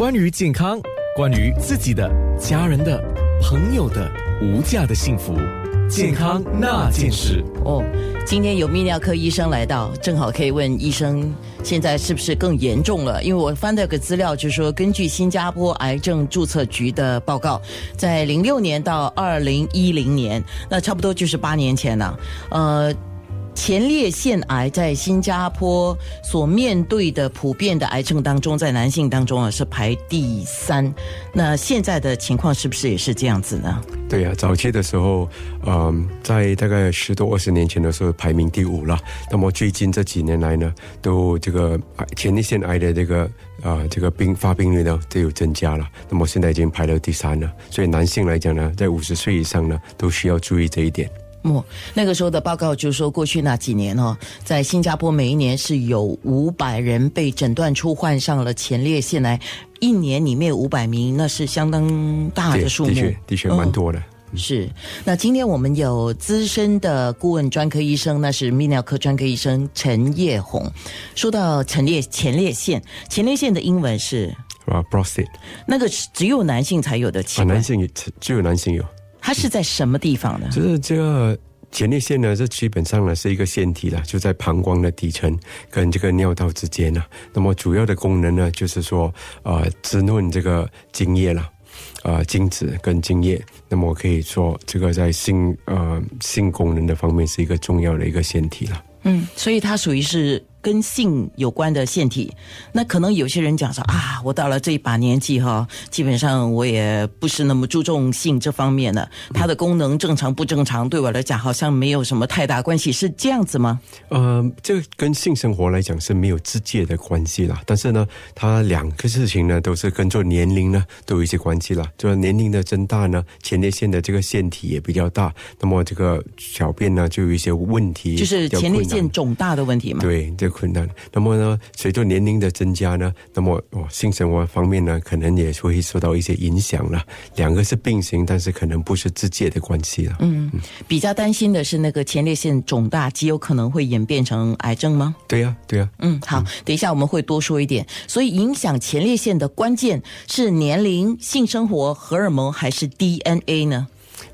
关于健康，关于自己的、家人的、朋友的无价的幸福，健康那件事。哦，今天有泌尿科医生来到，正好可以问医生，现在是不是更严重了？因为我翻到个资料，就是说，根据新加坡癌症注册局的报告，在零六年到二零一零年，那差不多就是八年前了。呃，前列腺癌在新加坡所面对的普遍的癌症当中，在男性当中啊是排第三。那现在的情况是不是也是这样子呢？对呀、早期的时候，嗯、在大概十多二十年前的时候排名第五了。那么最近这几年来呢，都这个前列腺癌的这个啊、这个病发病率呢都有增加了。那么现在已经排到第三了。所以男性来讲呢，在五十岁以上呢，都需要注意这一点。哦，那个时候的报告就说，过去那几年哦，在新加坡每一年是有五百人被诊断出患上了前列腺癌，一年里面五百名，那是相当大的数目，的确的确蛮多的。是，那今天我们有资深的顾问专科医生，那是泌尿科专科医生陈叶红。说到前列前列腺，前列腺的英文是？啊，prostate。那个只有男性才有的器啊，官，男性也只有男性有。它是在什么地方呢？就是这个前列腺呢，这基本上呢是一个腺体了，就在膀胱的底层跟这个尿道之间呢。那么主要的功能呢，就是说呃滋润这个精液了。呃，精子跟精液，那么我可以说，这个在性呃性功能的方面是一个重要的一个腺体了。嗯，所以它属于是跟性有关的腺体。那可能有些人讲说啊，我到了这一把年纪哈，基本上我也不是那么注重性这方面了。它的功能正常不正常，对我来讲好像没有什么太大关系，是这样子吗？呃，这个跟性生活来讲是没有直接的关系啦。但是呢，它两个事情呢都是跟着年龄呢都有一些关系啦。就是年龄的增大呢，前列腺的这个腺体也比较大，那么这个小便呢就有一些问题，就是前列腺肿大的问题嘛。对，这困难。那么呢，随着年龄的增加呢，那么哦，性生活方面呢，可能也会受到一些影响了。两个是并行，但是可能不是直接的关系了。嗯，比较担心的是那个前列腺肿大，极有可能会演变成癌症吗？对呀、对呀、嗯，好，等一下我们会多说一点。所以影响前列腺的关键是年龄、性生活、荷尔蒙还是 DNA 呢？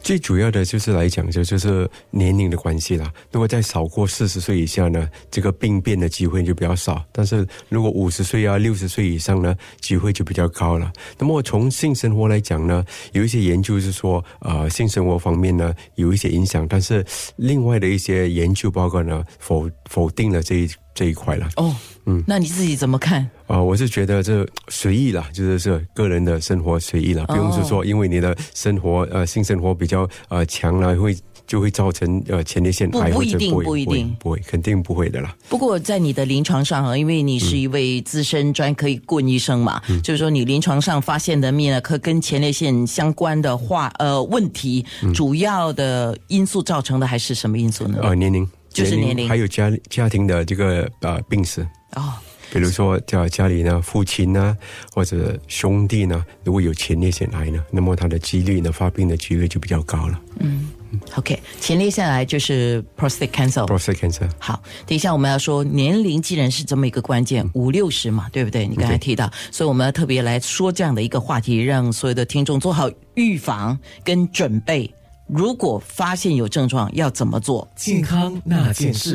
最主要的就是来讲，就就是年龄的关系啦。如果在少过四十岁以下呢，这个病变的机会就比较少；但是如果五十岁啊、六十岁以上呢，机会就比较高了。那么从性生活来讲呢，有一些研究是说，呃，性生活方面呢有一些影响，但是另外的一些研究报告呢否否定了这一这一块了。哦，嗯，那你自己怎么看？啊、我是觉得这随意啦，就是是个人的生活随意啦，不用是说因为你的生活呃性生活比较呃强了，会就会造成呃前列腺癌不不一定不一定不会肯定不会的啦。不过在你的临床上啊，因为你是一位资深专科顾问医生嘛，就是说你临床上发现的泌尿科跟前列腺相关的话，呃，问题、主要的因素造成的还是什么因素呢？呃，年龄就是年龄还有家家庭的这个呃病史。哦，比如说，家家里呢，父亲呢，或者兄弟呢，如果有前列腺癌呢，那么他的几率呢，发病的几率就比较高了。嗯 OK，前列腺癌就是 prostate cancer。prostate cancer，好，等一下我们要说年龄既然是这么一个关键，五六十嘛，对不对？你刚才提到，所以我们要特别来说这样的一个话题，让所有的听众做好预防跟准备。如果发现有症状，要怎么做？健康那件事。